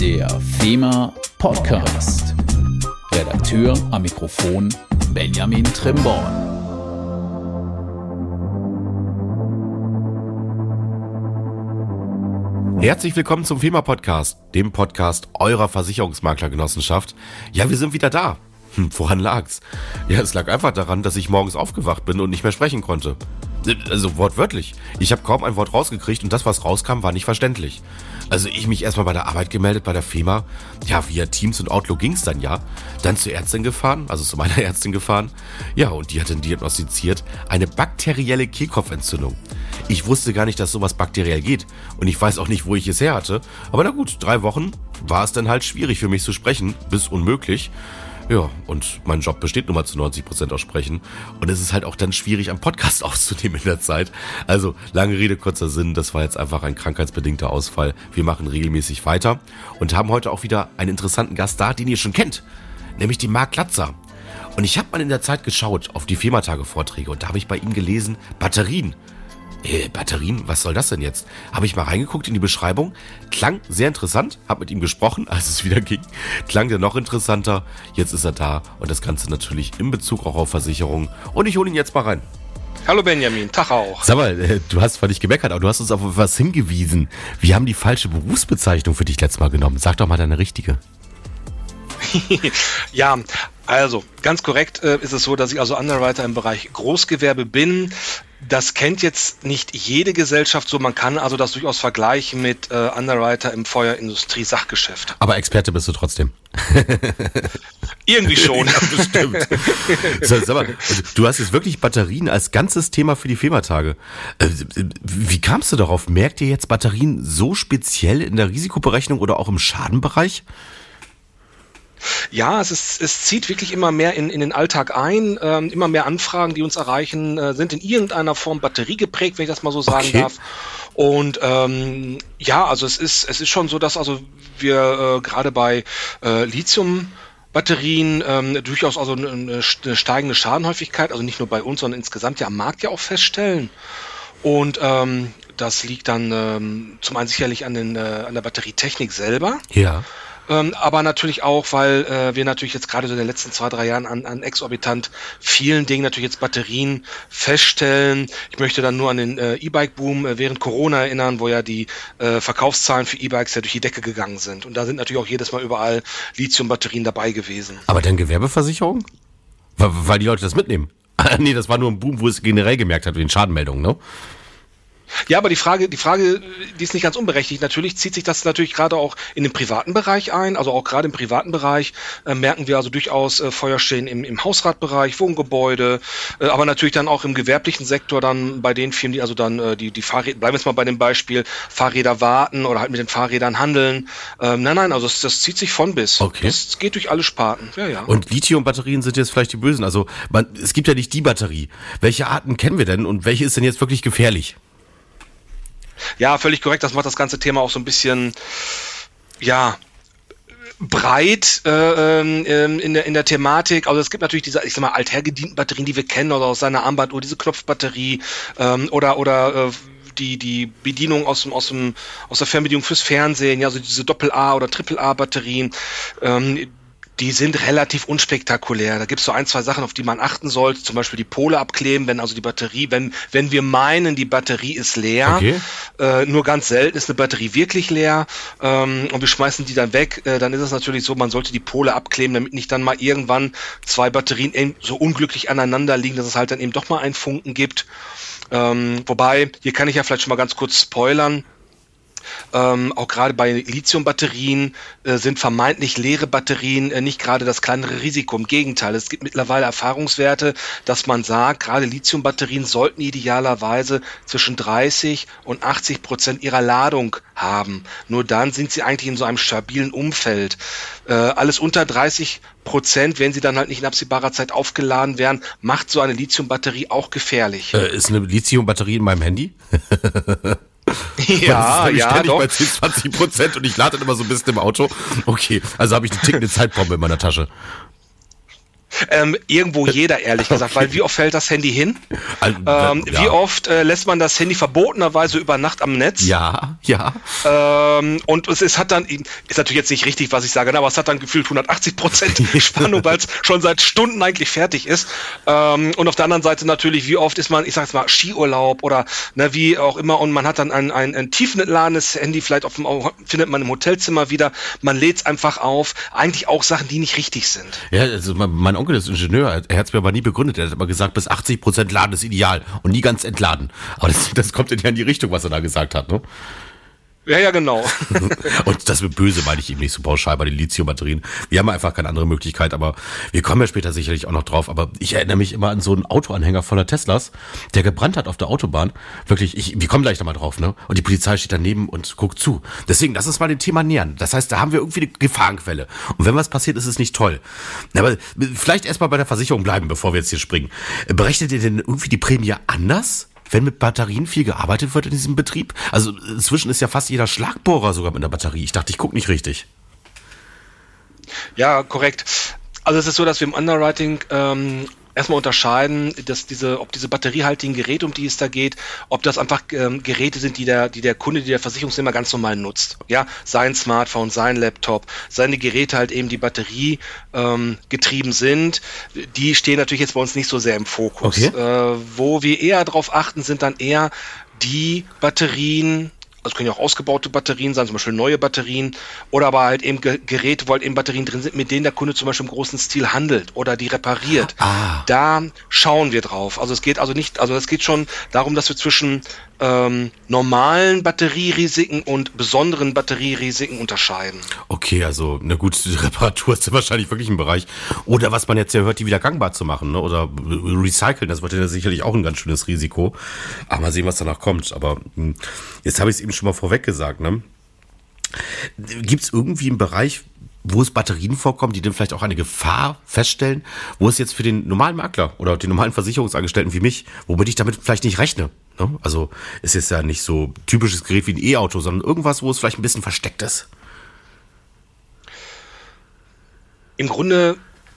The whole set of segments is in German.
Der FEMA Podcast. Redakteur am Mikrofon Benjamin Trimborn. Herzlich willkommen zum FEMA Podcast, dem Podcast eurer Versicherungsmaklergenossenschaft. Ja, wir sind wieder da. Hm, woran lag's? Ja, es lag einfach daran, dass ich morgens aufgewacht bin und nicht mehr sprechen konnte. Also wortwörtlich. Ich habe kaum ein Wort rausgekriegt und das, was rauskam, war nicht verständlich. Also ich mich erstmal bei der Arbeit gemeldet, bei der FEMA. Ja, via Teams und Outlook ging's dann ja. Dann zur Ärztin gefahren, also zu meiner Ärztin gefahren. Ja, und die hat dann diagnostiziert eine bakterielle Kehlkopfentzündung. Ich wusste gar nicht, dass sowas bakteriell geht. Und ich weiß auch nicht, wo ich es her hatte. Aber na gut, drei Wochen war es dann halt schwierig für mich zu sprechen, bis unmöglich. Ja, und mein Job besteht nun mal zu 90 Prozent aus Sprechen. Und es ist halt auch dann schwierig, am Podcast aufzunehmen in der Zeit. Also, lange Rede, kurzer Sinn. Das war jetzt einfach ein krankheitsbedingter Ausfall. Wir machen regelmäßig weiter und haben heute auch wieder einen interessanten Gast da, den ihr schon kennt. Nämlich den Marc Latzer. Und ich habe mal in der Zeit geschaut auf die Firmatage-Vorträge und da habe ich bei ihm gelesen, Batterien äh, Batterien, was soll das denn jetzt? Habe ich mal reingeguckt in die Beschreibung. Klang sehr interessant, habe mit ihm gesprochen, als es wieder ging. Klang der noch interessanter. Jetzt ist er da und das Ganze natürlich in Bezug auch auf Versicherungen. Und ich hole ihn jetzt mal rein. Hallo Benjamin, Tag auch. Sag mal, äh, du hast zwar nicht gemeckert, aber du hast uns auf was hingewiesen. Wir haben die falsche Berufsbezeichnung für dich letztes Mal genommen. Sag doch mal deine richtige. ja, also ganz korrekt äh, ist es so, dass ich also Underwriter im Bereich Großgewerbe bin. Das kennt jetzt nicht jede Gesellschaft so. Man kann also das durchaus vergleichen mit äh, Underwriter im Feuerindustrie-Sachgeschäft. Aber Experte bist du trotzdem. Irgendwie schon. ja, bestimmt. sag mal, also, du hast jetzt wirklich Batterien als ganzes Thema für die Firmatage. Äh, wie kamst du darauf? Merkt ihr jetzt Batterien so speziell in der Risikoberechnung oder auch im Schadenbereich? Ja, es, ist, es zieht wirklich immer mehr in, in den Alltag ein. Ähm, immer mehr Anfragen, die uns erreichen, äh, sind in irgendeiner Form batteriegeprägt, wenn ich das mal so sagen okay. darf. Und ähm, ja, also es ist, es ist schon so, dass also wir äh, gerade bei äh, Lithium Batterien ähm, durchaus also eine, eine steigende Schadenhäufigkeit, also nicht nur bei uns, sondern insgesamt ja am Markt ja auch feststellen. Und ähm, das liegt dann ähm, zum einen sicherlich an, den, äh, an der Batterietechnik selber. Ja. Ähm, aber natürlich auch, weil äh, wir natürlich jetzt gerade so in den letzten zwei, drei Jahren an, an exorbitant vielen Dingen natürlich jetzt Batterien feststellen. Ich möchte dann nur an den äh, E-Bike-Boom äh, während Corona erinnern, wo ja die äh, Verkaufszahlen für E-Bikes ja durch die Decke gegangen sind. Und da sind natürlich auch jedes Mal überall Lithium-Batterien dabei gewesen. Aber dann Gewerbeversicherung? Weil, weil die Leute das mitnehmen. nee, das war nur ein Boom, wo es generell gemerkt hat, wegen Schadenmeldungen, ne? Ja, aber die Frage, die Frage, die ist nicht ganz unberechtigt. Natürlich zieht sich das natürlich gerade auch in den privaten Bereich ein. Also auch gerade im privaten Bereich äh, merken wir also durchaus äh, Feuerstellen im, im Hausratbereich, Wohngebäude, äh, aber natürlich dann auch im gewerblichen Sektor dann bei den Firmen, die also dann äh, die, die Fahrräder, bleiben wir jetzt mal bei dem Beispiel, Fahrräder warten oder halt mit den Fahrrädern handeln. Ähm, nein, nein, also das, das zieht sich von bis. Okay. Das geht durch alle Sparten. Ja, ja. Und Lithium-Batterien sind jetzt vielleicht die bösen. Also man, es gibt ja nicht die Batterie. Welche Arten kennen wir denn und welche ist denn jetzt wirklich gefährlich? Ja, völlig korrekt. Das macht das ganze Thema auch so ein bisschen, ja, breit äh, ähm, in, der, in der Thematik. Also es gibt natürlich diese, ich sag mal, althergedienten Batterien, die wir kennen, oder aus seiner Armbanduhr, diese Knopfbatterie ähm, oder oder äh, die, die Bedienung aus dem, aus dem, aus der Fernbedienung fürs Fernsehen, ja, so diese Doppel-A oder Triple-A-Batterien, ähm, die sind relativ unspektakulär. Da gibt es so ein, zwei Sachen, auf die man achten sollte. Zum Beispiel die Pole abkleben, wenn also die Batterie, wenn, wenn wir meinen, die Batterie ist leer. Okay. Äh, nur ganz selten ist eine Batterie wirklich leer ähm, und wir schmeißen die dann weg. Äh, dann ist es natürlich so, man sollte die Pole abkleben, damit nicht dann mal irgendwann zwei Batterien so unglücklich aneinander liegen, dass es halt dann eben doch mal einen Funken gibt. Ähm, wobei, hier kann ich ja vielleicht schon mal ganz kurz spoilern. Ähm, auch gerade bei Lithium-Batterien äh, sind vermeintlich leere Batterien äh, nicht gerade das kleinere Risiko. Im Gegenteil, es gibt mittlerweile Erfahrungswerte, dass man sagt, gerade Lithium-Batterien sollten idealerweise zwischen 30 und 80 Prozent ihrer Ladung haben. Nur dann sind sie eigentlich in so einem stabilen Umfeld. Äh, alles unter 30 Prozent, wenn sie dann halt nicht in absehbarer Zeit aufgeladen werden, macht so eine Lithium-Batterie auch gefährlich. Äh, ist eine Lithium-Batterie in meinem Handy? Ja, ja, doch. bei 10, 20 Prozent und ich lade dann immer so ein bisschen im Auto. Okay, also habe ich eine tickende Zeitbombe in meiner Tasche. Ähm, irgendwo jeder, ehrlich gesagt, weil wie oft fällt das Handy hin? Also, ähm, ja. Wie oft äh, lässt man das Handy verbotenerweise über Nacht am Netz? Ja, ja. Ähm, und es, es, hat dann, ist natürlich jetzt nicht richtig, was ich sage, ne, aber es hat dann gefühlt 180 Prozent Spannung, weil es schon seit Stunden eigentlich fertig ist. Ähm, und auf der anderen Seite natürlich, wie oft ist man, ich sag jetzt mal, Skiurlaub oder ne, wie auch immer und man hat dann ein, ein, ein tiefentladenes Handy, vielleicht auf dem, findet man im Hotelzimmer wieder, man lädt es einfach auf. Eigentlich auch Sachen, die nicht richtig sind. Ja, also mein, mein Onkel ist Ingenieur, er hat es mir aber nie begründet. Er hat immer gesagt, bis 80 Prozent laden ist ideal und nie ganz entladen. Aber das, das kommt ja in die Richtung, was er da gesagt hat, ne? Ja, ja, genau. und das mit böse meine ich eben nicht so pauschal bei den Lithium-Batterien. Wir haben einfach keine andere Möglichkeit, aber wir kommen ja später sicherlich auch noch drauf. Aber ich erinnere mich immer an so einen Autoanhänger voller Teslas, der gebrannt hat auf der Autobahn. Wirklich, ich, wir kommen gleich nochmal drauf, ne? Und die Polizei steht daneben und guckt zu. Deswegen, lass uns mal dem Thema nähern. Das heißt, da haben wir irgendwie eine Gefahrenquelle. Und wenn was passiert, ist es nicht toll. Aber vielleicht erstmal bei der Versicherung bleiben, bevor wir jetzt hier springen. Berechnet ihr denn irgendwie die Prämie anders? Wenn mit Batterien viel gearbeitet wird in diesem Betrieb? Also inzwischen ist ja fast jeder Schlagbohrer sogar mit einer Batterie. Ich dachte, ich gucke nicht richtig. Ja, korrekt. Also es ist so, dass wir im Underwriting ähm, erstmal unterscheiden, dass diese, ob diese batteriehaltigen Geräte, um die es da geht, ob das einfach ähm, Geräte sind, die der, die der Kunde, die der Versicherungsnehmer ganz normal nutzt. Ja, sein Smartphone, sein Laptop, seine Geräte halt eben, die Batterie ähm, getrieben sind, die stehen natürlich jetzt bei uns nicht so sehr im Fokus. Okay. Äh, wo wir eher darauf achten, sind dann eher die Batterien, also können ja auch ausgebaute Batterien sein, zum Beispiel neue Batterien, oder aber halt eben Geräte, wo halt eben Batterien drin sind, mit denen der Kunde zum Beispiel im großen Stil handelt oder die repariert. Ah. Da schauen wir drauf. Also es geht also nicht, also es geht schon darum, dass wir zwischen ähm, normalen Batterierisiken und besonderen Batterierisiken unterscheiden. Okay, also eine gute Reparatur ist wahrscheinlich wirklich ein Bereich. Oder was man jetzt ja hört, die wieder gangbar zu machen, ne? oder recyceln, das wird ja sicherlich auch ein ganz schönes Risiko. Aber mal sehen, was danach kommt. Aber hm, jetzt habe ich es eben schon mal vorweg gesagt. Ne? Gibt es irgendwie einen Bereich, wo es Batterien vorkommen, die dann vielleicht auch eine Gefahr feststellen, wo es jetzt für den normalen Makler oder den normalen Versicherungsangestellten wie mich, womit ich damit vielleicht nicht rechne. Ne? Also ist jetzt ja nicht so typisches Gerät wie ein E-Auto, sondern irgendwas, wo es vielleicht ein bisschen versteckt ist. Im Grunde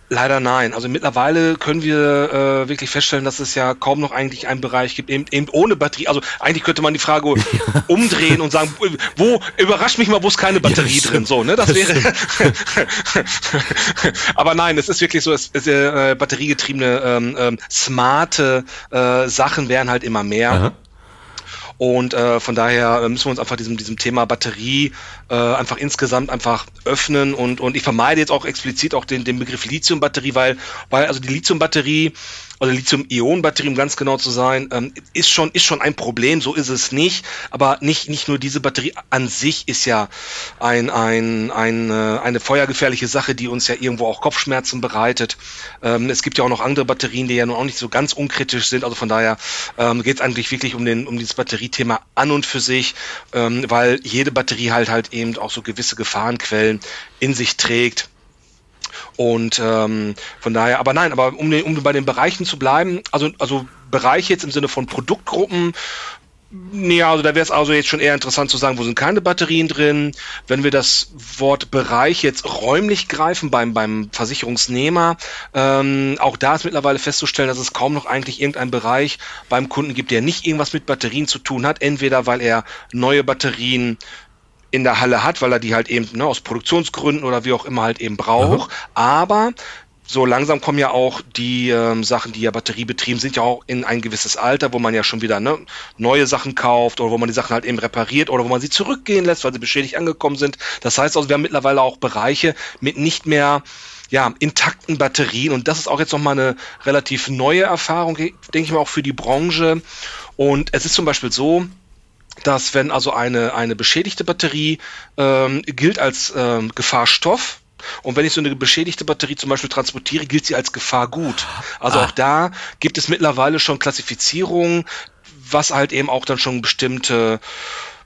Leider nein. Also mittlerweile können wir äh, wirklich feststellen, dass es ja kaum noch eigentlich einen Bereich gibt, eben, eben ohne Batterie. Also eigentlich könnte man die Frage umdrehen und sagen, wo überrascht mich mal, wo ist keine Batterie ja, drin? So, ne? Das, das wäre. Aber nein, es ist wirklich so, es, es äh, batteriegetriebene, ähm, ähm, smarte äh, Sachen werden halt immer mehr. Aha. Und äh, von daher äh, müssen wir uns einfach diesem, diesem Thema Batterie äh, einfach insgesamt einfach öffnen und, und ich vermeide jetzt auch explizit auch den, den Begriff Lithium-Batterie, weil, weil also die Lithium-Batterie oder Lithium-Ionen-Batterie, um ganz genau zu sein, ähm, ist schon ist schon ein Problem. So ist es nicht. Aber nicht nicht nur diese Batterie an sich ist ja ein, ein, ein äh, eine feuergefährliche Sache, die uns ja irgendwo auch Kopfschmerzen bereitet. Ähm, es gibt ja auch noch andere Batterien, die ja nun auch nicht so ganz unkritisch sind. Also von daher ähm, geht es eigentlich wirklich um den um dieses Batteriethema an und für sich, ähm, weil jede Batterie halt halt eben auch so gewisse Gefahrenquellen in sich trägt. Und ähm, von daher, aber nein, aber um, um bei den Bereichen zu bleiben, also, also Bereiche jetzt im Sinne von Produktgruppen, Nee, also da wäre es also jetzt schon eher interessant zu sagen, wo sind keine Batterien drin. Wenn wir das Wort Bereich jetzt räumlich greifen beim, beim Versicherungsnehmer, ähm, auch da ist mittlerweile festzustellen, dass es kaum noch eigentlich irgendeinen Bereich beim Kunden gibt, der nicht irgendwas mit Batterien zu tun hat. Entweder weil er neue Batterien in der Halle hat, weil er die halt eben ne, aus Produktionsgründen oder wie auch immer halt eben braucht. Mhm. Aber so langsam kommen ja auch die ähm, Sachen, die ja batteriebetrieben sind, ja auch in ein gewisses Alter, wo man ja schon wieder ne, neue Sachen kauft oder wo man die Sachen halt eben repariert oder wo man sie zurückgehen lässt, weil sie beschädigt angekommen sind. Das heißt also, wir haben mittlerweile auch Bereiche mit nicht mehr ja, intakten Batterien und das ist auch jetzt nochmal eine relativ neue Erfahrung, denke ich mal auch für die Branche. Und es ist zum Beispiel so, dass wenn also eine, eine beschädigte Batterie ähm, gilt als ähm, Gefahrstoff, und wenn ich so eine beschädigte Batterie zum Beispiel transportiere, gilt sie als Gefahrgut. Also ah. auch da gibt es mittlerweile schon Klassifizierungen, was halt eben auch dann schon bestimmte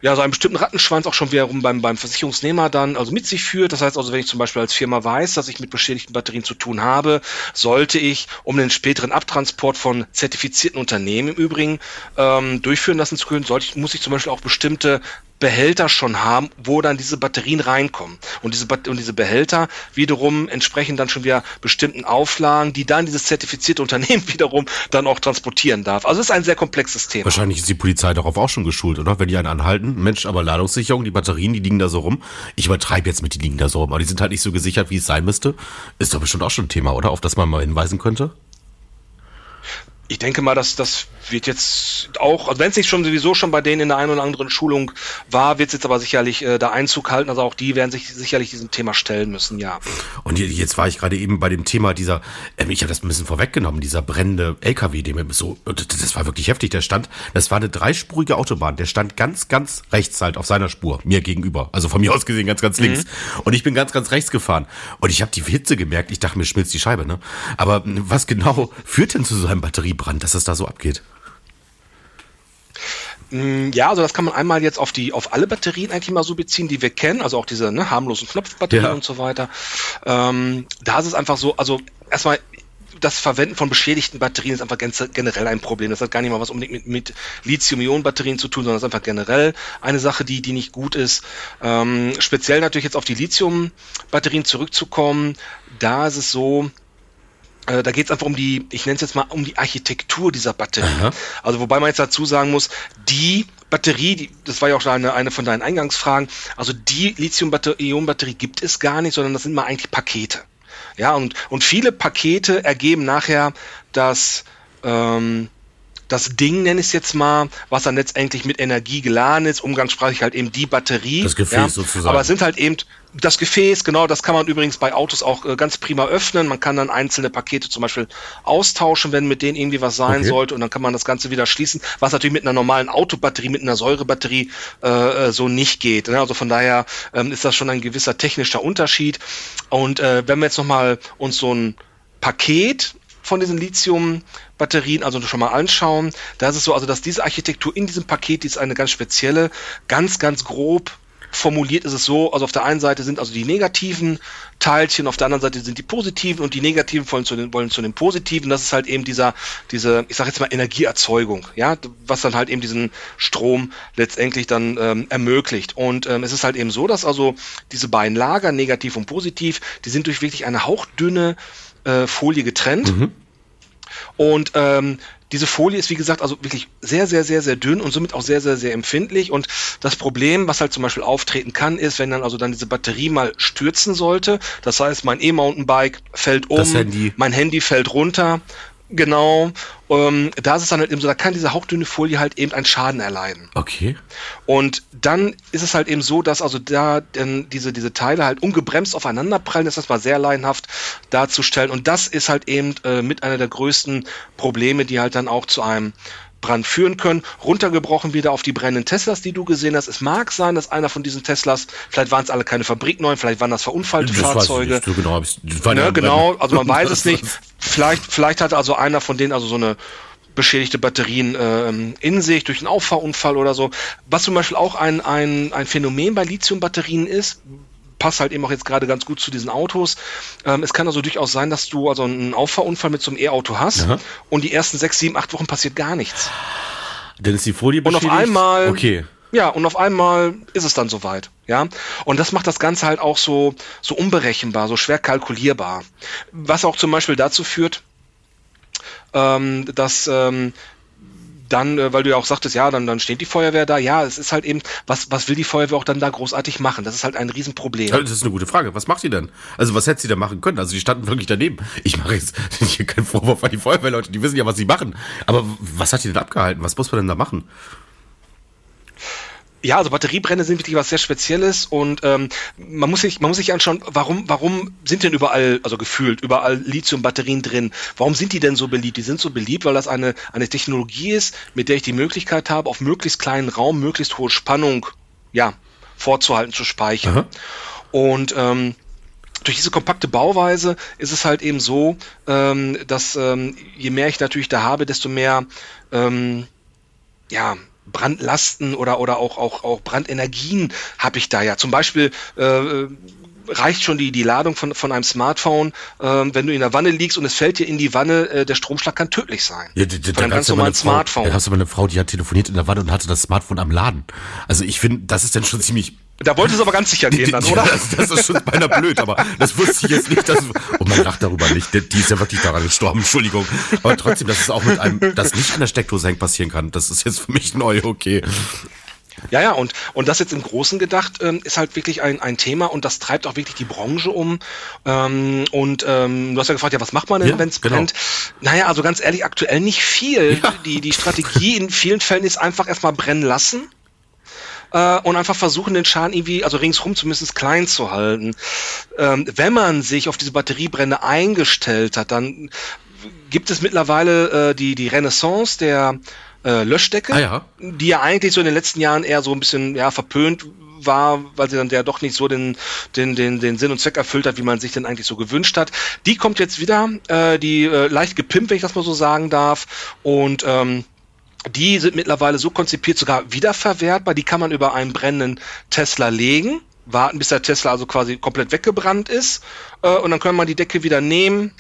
ja, so einen bestimmten Rattenschwanz auch schon wiederum beim, beim Versicherungsnehmer dann also mit sich führt. Das heißt also, wenn ich zum Beispiel als Firma weiß, dass ich mit beschädigten Batterien zu tun habe, sollte ich, um den späteren Abtransport von zertifizierten Unternehmen im Übrigen ähm, durchführen lassen zu können, sollte muss ich zum Beispiel auch bestimmte Behälter schon haben, wo dann diese Batterien reinkommen. Und diese, und diese Behälter wiederum entsprechen dann schon wieder bestimmten Auflagen, die dann dieses zertifizierte Unternehmen wiederum dann auch transportieren darf. Also es ist ein sehr komplexes Thema. Wahrscheinlich ist die Polizei darauf auch schon geschult, oder? Wenn die einen anhalten, Mensch, aber Ladungssicherung, die Batterien, die liegen da so rum. Ich übertreibe jetzt mit, die liegen da so rum, aber die sind halt nicht so gesichert, wie es sein müsste. Ist doch bestimmt auch schon ein Thema, oder? Auf das man mal hinweisen könnte? Ich denke mal, dass das wird jetzt auch, also wenn es nicht schon sowieso schon bei denen in der einen oder anderen Schulung war, wird es jetzt aber sicherlich äh, da Einzug halten. Also auch die werden sich sicherlich diesem Thema stellen müssen, ja. Und jetzt war ich gerade eben bei dem Thema dieser, ähm, ich habe das ein bisschen vorweggenommen, dieser brennende LKW, dem so, das war wirklich heftig. Der stand, das war eine dreispurige Autobahn. Der stand ganz, ganz rechts halt auf seiner Spur, mir gegenüber. Also von mir aus gesehen ganz, ganz links. Mhm. Und ich bin ganz, ganz rechts gefahren. Und ich habe die Hitze gemerkt. Ich dachte mir, schmilzt die Scheibe, ne? Aber was genau führt denn zu so einem Batterie Brand, dass es da so abgeht. Mm, ja, also das kann man einmal jetzt auf die auf alle Batterien eigentlich mal so beziehen, die wir kennen, also auch diese ne, harmlosen Knopfbatterien ja. und so weiter. Ähm, da ist es einfach so, also erstmal das Verwenden von beschädigten Batterien ist einfach generell ein Problem. Das hat gar nicht mal was unbedingt mit, mit Lithium-Ionen-Batterien zu tun, sondern das ist einfach generell eine Sache, die, die nicht gut ist. Ähm, speziell natürlich jetzt auf die Lithium-Batterien zurückzukommen, da ist es so, da geht es einfach um die, ich nenne es jetzt mal um die Architektur dieser Batterie. Aha. Also wobei man jetzt dazu sagen muss, die Batterie, die, das war ja auch schon eine, eine von deinen Eingangsfragen, also die Lithium-Ionen-Batterie gibt es gar nicht, sondern das sind mal eigentlich Pakete. Ja, und, und viele Pakete ergeben nachher das, ähm, das Ding, nenne ich es jetzt mal, was dann letztendlich mit Energie geladen ist, umgangssprachlich halt eben die Batterie. Das Gefäß ja, sozusagen. Aber es sind halt eben das Gefäß, genau, das kann man übrigens bei Autos auch äh, ganz prima öffnen. Man kann dann einzelne Pakete zum Beispiel austauschen, wenn mit denen irgendwie was sein okay. sollte und dann kann man das Ganze wieder schließen, was natürlich mit einer normalen Autobatterie, mit einer Säurebatterie äh, äh so nicht geht. Ne? Also von daher ähm, ist das schon ein gewisser technischer Unterschied. Und äh, wenn wir jetzt nochmal uns so ein Paket von diesen Lithium-Batterien, also schon mal anschauen. Da ist es so, also dass diese Architektur in diesem Paket, die ist eine ganz spezielle, ganz, ganz grob formuliert ist es so, also auf der einen Seite sind also die negativen Teilchen, auf der anderen Seite sind die positiven und die negativen wollen zu den, wollen zu den positiven. Das ist halt eben dieser, diese, ich sage jetzt mal Energieerzeugung, ja, was dann halt eben diesen Strom letztendlich dann ähm, ermöglicht. Und ähm, es ist halt eben so, dass also diese beiden Lager, negativ und positiv, die sind durch wirklich eine hauchdünne äh, Folie getrennt. Mhm. Und ähm, diese Folie ist, wie gesagt, also wirklich sehr, sehr, sehr, sehr dünn und somit auch sehr, sehr, sehr empfindlich. Und das Problem, was halt zum Beispiel auftreten kann, ist, wenn dann also dann diese Batterie mal stürzen sollte. Das heißt, mein E-Mountainbike fällt um, Handy. mein Handy fällt runter, Genau. Ähm, da ist es dann halt eben so, da kann diese hauchdünne Folie halt eben einen Schaden erleiden. Okay. Und dann ist es halt eben so, dass also da denn diese, diese Teile halt ungebremst aufeinander prallen, das ist das mal sehr laienhaft darzustellen. Und das ist halt eben äh, mit einer der größten Probleme, die halt dann auch zu einem Brand führen können. Runtergebrochen wieder auf die brennenden Teslas, die du gesehen hast. Es mag sein, dass einer von diesen Teslas, vielleicht waren es alle keine fabrikneuen, vielleicht waren das verunfallte das Fahrzeuge. So genau, ne, genau, also man weiß es nicht. Vielleicht, vielleicht hat also einer von denen also so eine beschädigte Batterien äh, in sich durch einen Auffahrunfall oder so. Was zum Beispiel auch ein, ein, ein Phänomen bei Lithium-Batterien ist, passt halt eben auch jetzt gerade ganz gut zu diesen Autos. Ähm, es kann also durchaus sein, dass du also einen Auffahrunfall mit so einem E-Auto hast Aha. und die ersten sechs, sieben, acht Wochen passiert gar nichts. Dann ist die Folie beschädigt? Und auf einmal, okay. ja, und auf einmal ist es dann soweit, ja. Und das macht das Ganze halt auch so, so unberechenbar, so schwer kalkulierbar. Was auch zum Beispiel dazu führt, ähm, dass ähm, dann, äh, weil du ja auch sagtest, ja, dann, dann steht die Feuerwehr da. Ja, es ist halt eben, was, was will die Feuerwehr auch dann da großartig machen? Das ist halt ein Riesenproblem. Das ist eine gute Frage. Was macht sie denn? Also, was hätte sie da machen können? Also, die standen wirklich daneben. Ich mache jetzt hier keinen Vorwurf an die Feuerwehrleute, die wissen ja, was sie machen. Aber was hat die denn abgehalten? Was muss man denn da machen? Ja, also Batteriebrände sind wirklich was sehr Spezielles und ähm, man muss sich man muss sich anschauen, warum warum sind denn überall also gefühlt überall Lithium-Batterien drin? Warum sind die denn so beliebt? Die sind so beliebt, weil das eine eine Technologie ist, mit der ich die Möglichkeit habe, auf möglichst kleinen Raum möglichst hohe Spannung ja vorzuhalten, zu speichern. Aha. Und ähm, durch diese kompakte Bauweise ist es halt eben so, ähm, dass ähm, je mehr ich natürlich da habe, desto mehr ähm, ja Brandlasten oder, oder auch, auch, auch Brandenergien habe ich da ja. Zum Beispiel äh, reicht schon die, die Ladung von, von einem Smartphone, ähm, wenn du in der Wanne liegst und es fällt dir in die Wanne, äh, der Stromschlag kann tödlich sein. Ja, da, da, ganz normalen Smartphone. Da hast du mal eine Frau, die hat telefoniert in der Wanne und hatte das Smartphone am Laden. Also ich finde, das ist dann schon ziemlich da wollte es aber ganz sicher gehen dann, oder? Das, das ist schon beinahe blöd, aber das wusste ich jetzt nicht. Dass, und man lacht darüber nicht. Die ist ja wirklich daran gestorben, Entschuldigung. Aber trotzdem, dass es auch mit einem, das nicht an der Steckdose hängt, passieren kann, das ist jetzt für mich neu, okay. Ja, ja, und, und das jetzt im Großen gedacht ähm, ist halt wirklich ein, ein Thema und das treibt auch wirklich die Branche um. Ähm, und ähm, du hast ja gefragt, ja, was macht man denn, ja, wenn es genau. brennt? Naja, also ganz ehrlich, aktuell nicht viel. Ja. Die, die Strategie in vielen Fällen ist einfach erstmal brennen lassen äh, und einfach versuchen, den Schaden irgendwie, also ringsrum zumindest klein zu halten. Ähm, wenn man sich auf diese Batteriebrände eingestellt hat, dann gibt es mittlerweile äh, die, die Renaissance der äh, Löschdecke, ah, ja. die ja eigentlich so in den letzten Jahren eher so ein bisschen ja, verpönt war, weil sie dann ja doch nicht so den, den, den, den Sinn und Zweck erfüllt hat, wie man sich denn eigentlich so gewünscht hat. Die kommt jetzt wieder, äh, die äh, leicht gepimpt, wenn ich das mal so sagen darf. Und ähm, die sind mittlerweile so konzipiert, sogar wiederverwertbar. Die kann man über einen brennenden Tesla legen, warten, bis der Tesla also quasi komplett weggebrannt ist. Äh, und dann kann man die Decke wieder nehmen,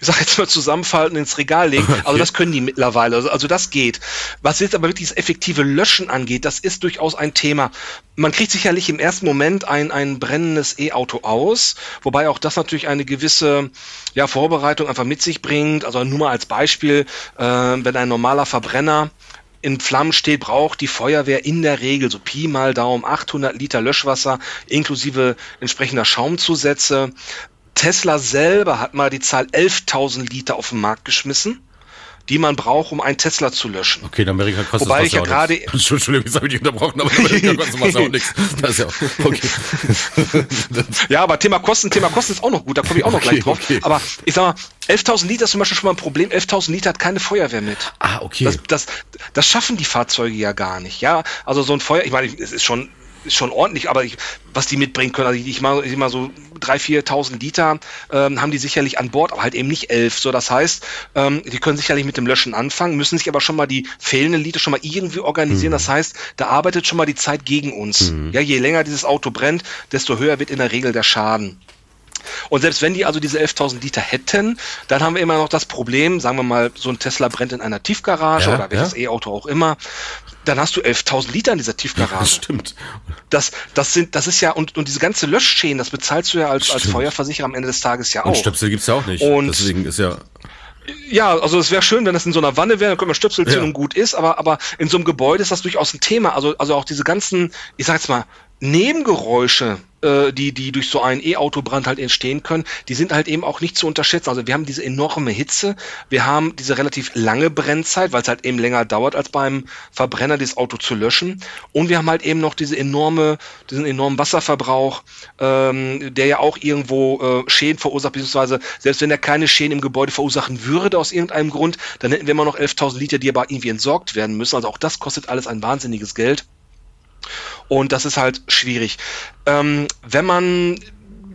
ich sag jetzt mal zusammenfalten, ins Regal legen. Okay. Also das können die mittlerweile. Also, also das geht. Was jetzt aber wirklich das effektive Löschen angeht, das ist durchaus ein Thema. Man kriegt sicherlich im ersten Moment ein, ein brennendes E-Auto aus, wobei auch das natürlich eine gewisse ja, Vorbereitung einfach mit sich bringt. Also nur mal als Beispiel, äh, wenn ein normaler Verbrenner in Flammen steht, braucht die Feuerwehr in der Regel so Pi mal Daumen 800 Liter Löschwasser inklusive entsprechender Schaumzusätze. Tesla selber hat mal die Zahl 11.000 Liter auf den Markt geschmissen die man braucht, um einen Tesla zu löschen. Okay, in Amerika kostet Wobei das ich ja gerade. Entschuldigung, jetzt habe ich dich unterbrochen, aber in Amerika kostet Wasser auch nichts. Das ist ja okay. ja, aber Thema Kosten, Thema Kosten ist auch noch gut, da komme ich auch noch okay, gleich drauf. Okay. Aber ich sag mal, 11.000 Liter ist zum Beispiel schon mal ein Problem. 11.000 Liter hat keine Feuerwehr mit. Ah, okay. Das, das, das schaffen die Fahrzeuge ja gar nicht. Ja, also so ein Feuer, ich meine, es ist schon ist schon ordentlich, aber ich, was die mitbringen können, also ich, ich mal, ich mal so 3.000, 4.000 Liter ähm, haben die sicherlich an Bord, aber halt eben nicht elf. So, das heißt, ähm, die können sicherlich mit dem Löschen anfangen, müssen sich aber schon mal die fehlenden Liter schon mal irgendwie organisieren. Mhm. Das heißt, da arbeitet schon mal die Zeit gegen uns. Mhm. Ja, je länger dieses Auto brennt, desto höher wird in der Regel der Schaden. Und selbst wenn die also diese 11.000 Liter hätten, dann haben wir immer noch das Problem, sagen wir mal, so ein Tesla brennt in einer Tiefgarage ja, oder welches ja. E-Auto auch immer, dann hast du 11.000 Liter in dieser Tiefgarage. Das stimmt. Das, das sind, das ist ja, und, und diese ganze Löschschäden, das bezahlst du ja als, als Feuerversicherer am Ende des Tages ja auch. Und Stöpsel gibt's ja auch nicht. Und Deswegen ist ja. Ja, also es wäre schön, wenn das in so einer Wanne wäre, dann können wir Stöpsel ziehen ja. und gut ist, aber, aber in so einem Gebäude ist das durchaus ein Thema. Also, also auch diese ganzen, ich sag jetzt mal, Nebengeräusche, äh, die, die durch so einen E-Autobrand halt entstehen können, die sind halt eben auch nicht zu unterschätzen. Also wir haben diese enorme Hitze, wir haben diese relativ lange Brennzeit, weil es halt eben länger dauert, als beim Verbrenner das Auto zu löschen. Und wir haben halt eben noch diese enorme, diesen enormen Wasserverbrauch, ähm, der ja auch irgendwo äh, Schäden verursacht, beziehungsweise selbst wenn er keine Schäden im Gebäude verursachen würde aus irgendeinem Grund, dann hätten wir immer noch 11.000 Liter, die aber irgendwie entsorgt werden müssen. Also auch das kostet alles ein wahnsinniges Geld. Und das ist halt schwierig. Ähm, wenn man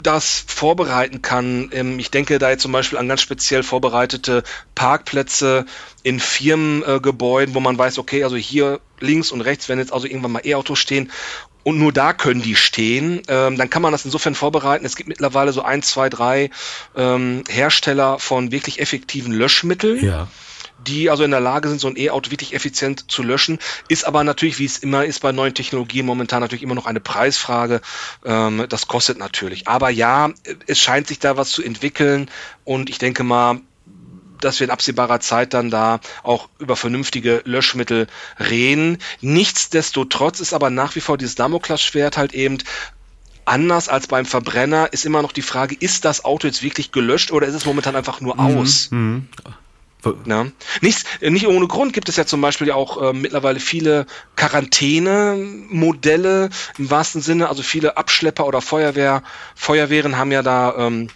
das vorbereiten kann. Ähm, ich denke da jetzt zum Beispiel an ganz speziell vorbereitete Parkplätze in Firmengebäuden, wo man weiß, okay, also hier links und rechts, wenn jetzt also irgendwann mal E-Autos stehen und nur da können die stehen, ähm, dann kann man das insofern vorbereiten. Es gibt mittlerweile so ein, zwei, drei ähm, Hersteller von wirklich effektiven Löschmitteln. Ja die also in der Lage sind, so ein E-Auto wirklich effizient zu löschen. Ist aber natürlich, wie es immer ist bei neuen Technologien, momentan natürlich immer noch eine Preisfrage. Ähm, das kostet natürlich. Aber ja, es scheint sich da was zu entwickeln und ich denke mal, dass wir in absehbarer Zeit dann da auch über vernünftige Löschmittel reden. Nichtsdestotrotz ist aber nach wie vor dieses Damoklesschwert halt eben anders als beim Verbrenner ist immer noch die Frage, ist das Auto jetzt wirklich gelöscht oder ist es momentan einfach nur mhm. aus? Mhm. Ja. Nicht, nicht ohne Grund gibt es ja zum Beispiel ja auch äh, mittlerweile viele Quarantänemodelle im wahrsten Sinne. Also viele Abschlepper oder Feuerwehr, Feuerwehren haben ja da ähm,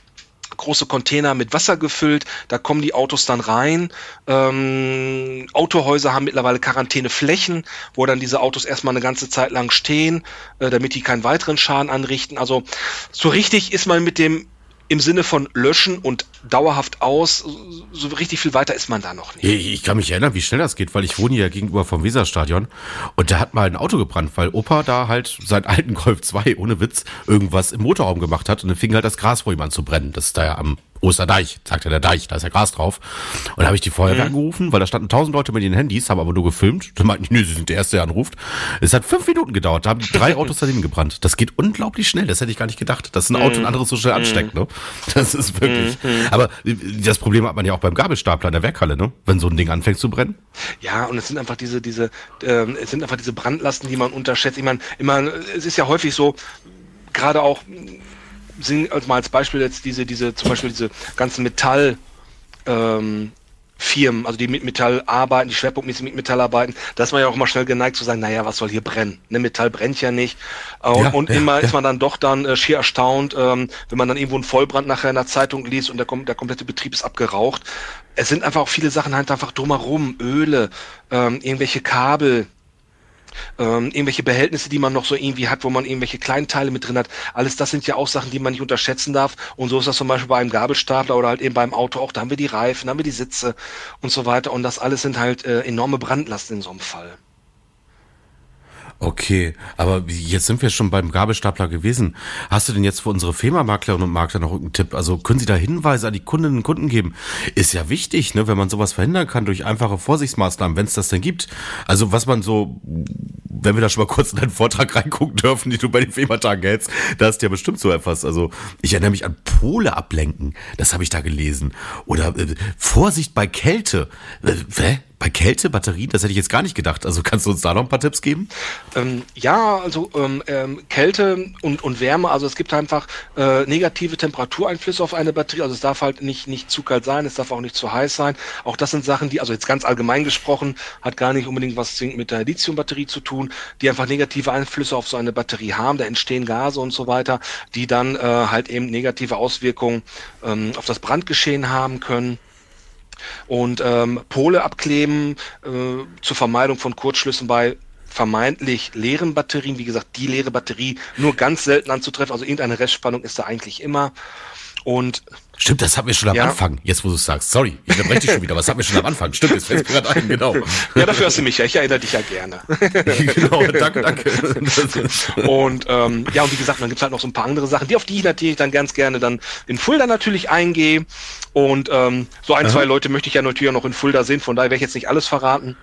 große Container mit Wasser gefüllt. Da kommen die Autos dann rein. Ähm, Autohäuser haben mittlerweile Quarantäneflächen, wo dann diese Autos erstmal eine ganze Zeit lang stehen, äh, damit die keinen weiteren Schaden anrichten. Also so richtig ist man mit dem im Sinne von löschen und dauerhaft aus, so richtig viel weiter ist man da noch nicht. Ich kann mich erinnern, wie schnell das geht, weil ich wohne ja gegenüber vom Weserstadion und da hat mal ein Auto gebrannt, weil Opa da halt seinen alten Golf 2 ohne Witz irgendwas im Motorraum gemacht hat und dann fing halt das Gras vor ihm an zu brennen. Das ist da ja am Osterdeich, sagt ja der Deich, da ist ja Gras drauf. Und da habe ich die Feuerwehr mhm. angerufen, weil da standen tausend Leute mit den Handys, haben aber nur gefilmt. Da meinten die, nö, sie sind der Erste, der anruft. Es hat fünf Minuten gedauert, da haben drei Autos daneben gebrannt. Das geht unglaublich schnell, das hätte ich gar nicht gedacht, dass ein Auto ein mhm. anderes so schnell ansteckt. Ne? Das ist wirklich. Mhm. Aber das Problem hat man ja auch beim Gabelstapler in der Werkhalle, ne? wenn so ein Ding anfängt zu brennen. Ja, und es sind einfach diese, diese, äh, es sind einfach diese Brandlasten, die man unterschätzt. Ich meine, immer, es ist ja häufig so, gerade auch sind also mal als Beispiel jetzt diese, diese, zum Beispiel diese ganzen Metall, ähm, Firmen, also die mit Metall arbeiten, die schwerpunktmäßig mit Metall arbeiten, da ist man ja auch immer schnell geneigt zu sagen, naja, was soll hier brennen? Ne, Metall brennt ja nicht. Äh, ja, und ja, immer ja. ist man dann doch dann äh, schier erstaunt, ähm, wenn man dann irgendwo einen Vollbrand nachher in der Zeitung liest und der, der komplette Betrieb ist abgeraucht. Es sind einfach auch viele Sachen halt einfach drumherum, Öle, ähm, irgendwelche Kabel, ähm, irgendwelche Behältnisse, die man noch so irgendwie hat, wo man irgendwelche Kleinteile mit drin hat. Alles das sind ja auch Sachen, die man nicht unterschätzen darf. Und so ist das zum Beispiel bei einem Gabelstapler oder halt eben beim Auto auch. Da haben wir die Reifen, da haben wir die Sitze und so weiter. Und das alles sind halt äh, enorme Brandlasten in so einem Fall. Okay, aber jetzt sind wir schon beim Gabelstapler gewesen. Hast du denn jetzt für unsere FEMA-Maklerinnen und Makler noch irgendeinen Tipp? Also können Sie da Hinweise an die Kundinnen und Kunden geben? Ist ja wichtig, ne, wenn man sowas verhindern kann durch einfache Vorsichtsmaßnahmen, wenn es das denn gibt. Also was man so, wenn wir da schon mal kurz in deinen Vortrag reingucken dürfen, die du bei den FEMA-Tagen hältst, da ist ja bestimmt so etwas. Also ich erinnere mich an Pole ablenken, das habe ich da gelesen. Oder äh, Vorsicht bei Kälte. Äh, bei Kälte, Batterien, das hätte ich jetzt gar nicht gedacht. Also kannst du uns da noch ein paar Tipps geben? Ähm, ja, also ähm, ähm, Kälte und, und Wärme, also es gibt einfach äh, negative Temperatureinflüsse auf eine Batterie. Also es darf halt nicht, nicht zu kalt sein, es darf auch nicht zu heiß sein. Auch das sind Sachen, die, also jetzt ganz allgemein gesprochen, hat gar nicht unbedingt was mit der Lithiumbatterie zu tun, die einfach negative Einflüsse auf so eine Batterie haben. Da entstehen Gase und so weiter, die dann äh, halt eben negative Auswirkungen ähm, auf das Brandgeschehen haben können. Und ähm, Pole abkleben äh, zur Vermeidung von Kurzschlüssen bei vermeintlich leeren Batterien. Wie gesagt, die leere Batterie nur ganz selten anzutreffen. Also irgendeine Restspannung ist da eigentlich immer. Und Stimmt, das hatten wir schon am ja. Anfang, jetzt wo du es sagst. Sorry, ich unterbreche dich schon wieder, aber das hatten wir schon am Anfang. Stimmt, jetzt fällt mir gerade ein, genau. Ja, dafür hast du mich ja, ich erinnere dich ja gerne. genau, danke, danke. und ähm, ja, und wie gesagt, dann gibt's halt noch so ein paar andere Sachen, die auf die ich natürlich dann ganz gerne dann in Fulda natürlich eingehe. Und ähm, so ein, Aha. zwei Leute möchte ich ja natürlich auch noch in Fulda sehen, von daher werde ich jetzt nicht alles verraten.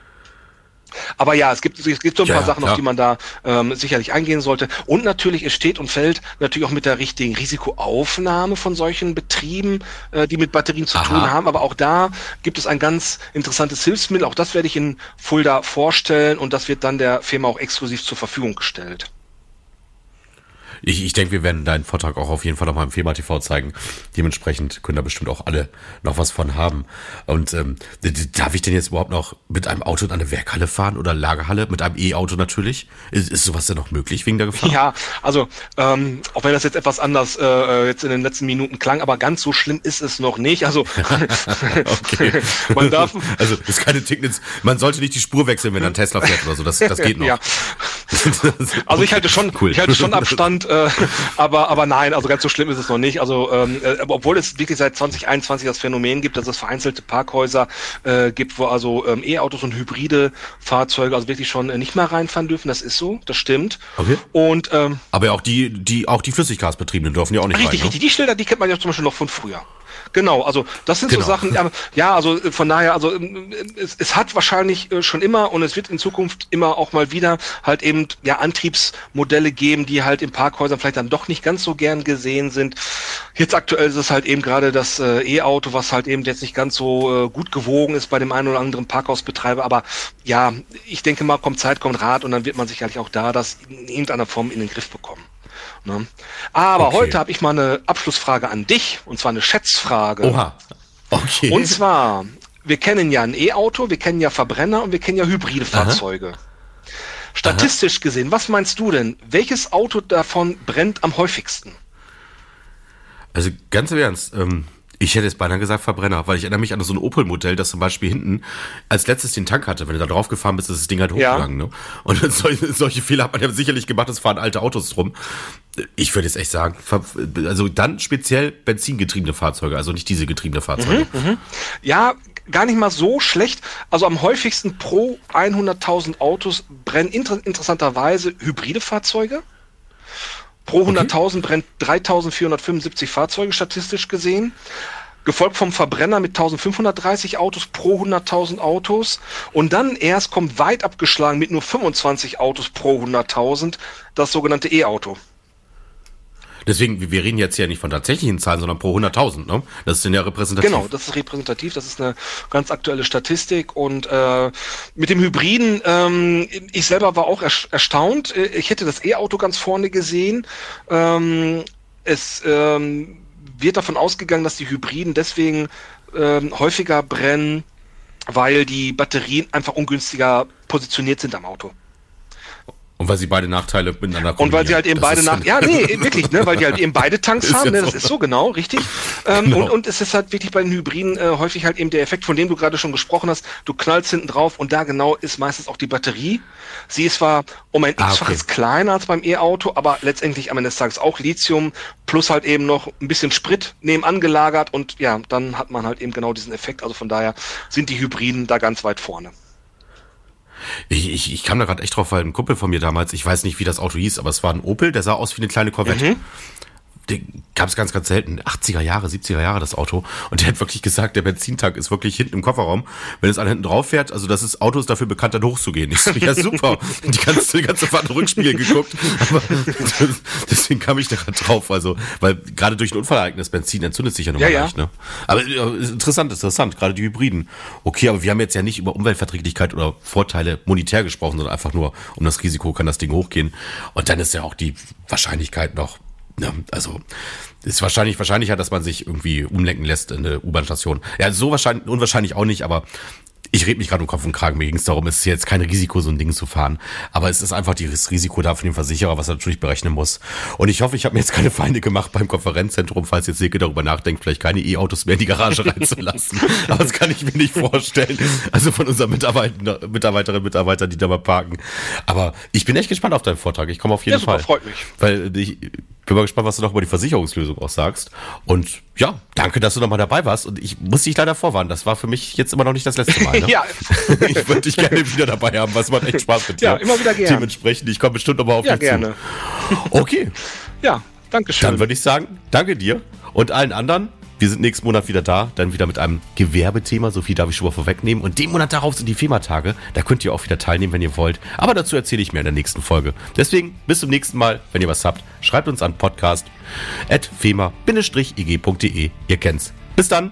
Aber ja, es gibt, es gibt so ein ja, paar Sachen, klar. auf die man da ähm, sicherlich eingehen sollte. Und natürlich, es steht und fällt natürlich auch mit der richtigen Risikoaufnahme von solchen Betrieben, äh, die mit Batterien zu Aha. tun haben. Aber auch da gibt es ein ganz interessantes Hilfsmittel. Auch das werde ich in Fulda vorstellen und das wird dann der Firma auch exklusiv zur Verfügung gestellt. Ich, ich denke, wir werden deinen Vortrag auch auf jeden Fall nochmal im FEMA TV zeigen. Dementsprechend können da bestimmt auch alle noch was von haben. Und ähm, darf ich denn jetzt überhaupt noch mit einem Auto in eine Werkhalle fahren oder Lagerhalle? Mit einem E-Auto natürlich? Ist, ist sowas denn noch möglich wegen der Gefahr? Ja, also ähm, auch wenn das jetzt etwas anders äh, äh jetzt in den letzten Minuten klang, aber ganz so schlimm ist es noch nicht. Also okay. man darf. Also das ist keine Ticknitz. Man sollte nicht die Spur wechseln, wenn ein Tesla fährt oder so. Das, das geht noch. ja. also ich halte schon, cool. ich halte schon Abstand äh, aber, aber nein, also ganz so schlimm ist es noch nicht. Also, ähm, äh, obwohl es wirklich seit 2021 das Phänomen gibt, dass es vereinzelte Parkhäuser äh, gibt, wo also ähm, E-Autos und hybride Fahrzeuge also wirklich schon äh, nicht mehr reinfahren dürfen. Das ist so, das stimmt. Okay. Und, ähm, aber auch die, die, auch die Flüssiggasbetriebenen dürfen ja auch nicht richtig, rein. Richtig, ne? die Schilder, die kennt man ja zum Beispiel noch von früher. Genau, also das sind genau. so Sachen, ja, ja, also äh, von daher, also ähm, es, es hat wahrscheinlich äh, schon immer und es wird in Zukunft immer auch mal wieder halt eben ja Antriebsmodelle geben, die halt in Parkhäusern vielleicht dann doch nicht ganz so gern gesehen sind. Jetzt aktuell ist es halt eben gerade das äh, E-Auto, was halt eben jetzt nicht ganz so äh, gut gewogen ist bei dem einen oder anderen Parkhausbetreiber, aber ja, ich denke mal, kommt Zeit, kommt Rat und dann wird man sicherlich auch da das in irgendeiner Form in den Griff bekommen. Ne? Aber okay. heute habe ich mal eine Abschlussfrage an dich, und zwar eine Schätzfrage. Oha. Okay. Und zwar, wir kennen ja ein E-Auto, wir kennen ja Verbrenner und wir kennen ja hybride Fahrzeuge. Aha. Statistisch Aha. gesehen, was meinst du denn? Welches Auto davon brennt am häufigsten? Also ganz im Ernst, ähm, Ich hätte jetzt beinahe gesagt Verbrenner, weil ich erinnere mich an so ein Opel-Modell, das zum Beispiel hinten als letztes den Tank hatte. Wenn du da drauf gefahren bist, ist das Ding halt hochgegangen. Ja. Ne? Und solche, solche Fehler hat man ja sicherlich gemacht, es fahren alte Autos drum. Ich würde jetzt echt sagen, also dann speziell benzingetriebene Fahrzeuge, also nicht diese getriebene Fahrzeuge. Mhm, mh. Ja, gar nicht mal so schlecht. Also am häufigsten pro 100.000 Autos brennen inter interessanterweise hybride Fahrzeuge. Pro 100.000 okay. brennt 3.475 Fahrzeuge statistisch gesehen. Gefolgt vom Verbrenner mit 1530 Autos pro 100.000 Autos. Und dann erst kommt weit abgeschlagen mit nur 25 Autos pro 100.000 das sogenannte E-Auto. Deswegen, wir reden jetzt ja nicht von tatsächlichen Zahlen, sondern pro 100.000, ne? Das ist denn ja repräsentativ. Genau, das ist repräsentativ, das ist eine ganz aktuelle Statistik und äh, mit dem Hybriden, ähm, ich selber war auch erstaunt, ich hätte das E-Auto ganz vorne gesehen, ähm, es ähm, wird davon ausgegangen, dass die Hybriden deswegen ähm, häufiger brennen, weil die Batterien einfach ungünstiger positioniert sind am Auto. Und weil sie beide Nachteile miteinander kombinieren. Und weil sie halt eben das beide Nachteile, ja, nee, wirklich, ne, weil die halt eben beide Tanks haben, ne, das ist so genau, richtig. Ähm, genau. Und, und es ist halt wirklich bei den Hybriden äh, häufig halt eben der Effekt, von dem du gerade schon gesprochen hast, du knallst hinten drauf und da genau ist meistens auch die Batterie. Sie ist zwar um ein ah, x-faches okay. kleiner als beim E-Auto, aber letztendlich am Ende des Tages auch Lithium plus halt eben noch ein bisschen Sprit nebenan gelagert und ja, dann hat man halt eben genau diesen Effekt. Also von daher sind die Hybriden da ganz weit vorne. Ich, ich, ich kam da gerade echt drauf, weil ein Kumpel von mir damals, ich weiß nicht, wie das Auto hieß, aber es war ein Opel, der sah aus wie eine kleine Corvette. Mhm den gab es ganz, ganz selten. 80er Jahre, 70er Jahre das Auto. Und der hat wirklich gesagt, der Benzintank ist wirklich hinten im Kofferraum. Wenn es an hinten drauf fährt, also das ist, Auto ist dafür bekannt, dann hochzugehen. Ich so, ja super. die ganze, die ganze Fahrt Rückspiegel geguckt. Aber deswegen kam ich da drauf. Also, weil gerade durch ein Unfallereignis Benzin entzündet sich ja nochmal ja, leicht, ja. ne? Aber ja, interessant, interessant, gerade die Hybriden. Okay, aber wir haben jetzt ja nicht über Umweltverträglichkeit oder Vorteile monetär gesprochen, sondern einfach nur um das Risiko, kann das Ding hochgehen. Und dann ist ja auch die Wahrscheinlichkeit noch ja, also ist wahrscheinlich wahrscheinlicher, dass man sich irgendwie umlenken lässt in eine U-Bahn-Station. Ja, so wahrscheinlich, unwahrscheinlich auch nicht, aber ich rede mich gerade um Kopf und Kragen. Mir ging es darum, es ist jetzt kein Risiko, so ein Ding zu fahren. Aber es ist einfach das Risiko da für den Versicherer, was er natürlich berechnen muss. Und ich hoffe, ich habe mir jetzt keine Feinde gemacht beim Konferenzzentrum, falls jetzt Silke darüber nachdenkt, vielleicht keine E-Autos mehr in die Garage reinzulassen. Aber das kann ich mir nicht vorstellen. Also von unseren Mitarbeitern, Mitarbeiterinnen, Mitarbeitern, die da mal parken. Aber ich bin echt gespannt auf deinen Vortrag. Ich komme auf jeden ja, super, Fall. freut mich. Weil ich, bin mal gespannt, was du noch über die Versicherungslösung auch sagst. Und ja, danke, dass du nochmal dabei warst. Und ich muss dich leider vorwarnen, das war für mich jetzt immer noch nicht das letzte Mal. Ne? ja. ich würde dich gerne wieder dabei haben, was macht echt Spaß mit dir. Ja, immer wieder gerne. Dementsprechend, ich komme bestimmt nochmal auf ja, dich gerne. zu. Okay. ja, danke schön. Dann würde ich sagen, danke dir und allen anderen. Wir sind nächsten Monat wieder da, dann wieder mit einem Gewerbethema, so viel darf ich schon mal vorwegnehmen. Und den Monat darauf sind die FEMA-Tage, da könnt ihr auch wieder teilnehmen, wenn ihr wollt. Aber dazu erzähle ich mir in der nächsten Folge. Deswegen, bis zum nächsten Mal, wenn ihr was habt, schreibt uns an podcast.fema-ig.de. Ihr kennt's. Bis dann!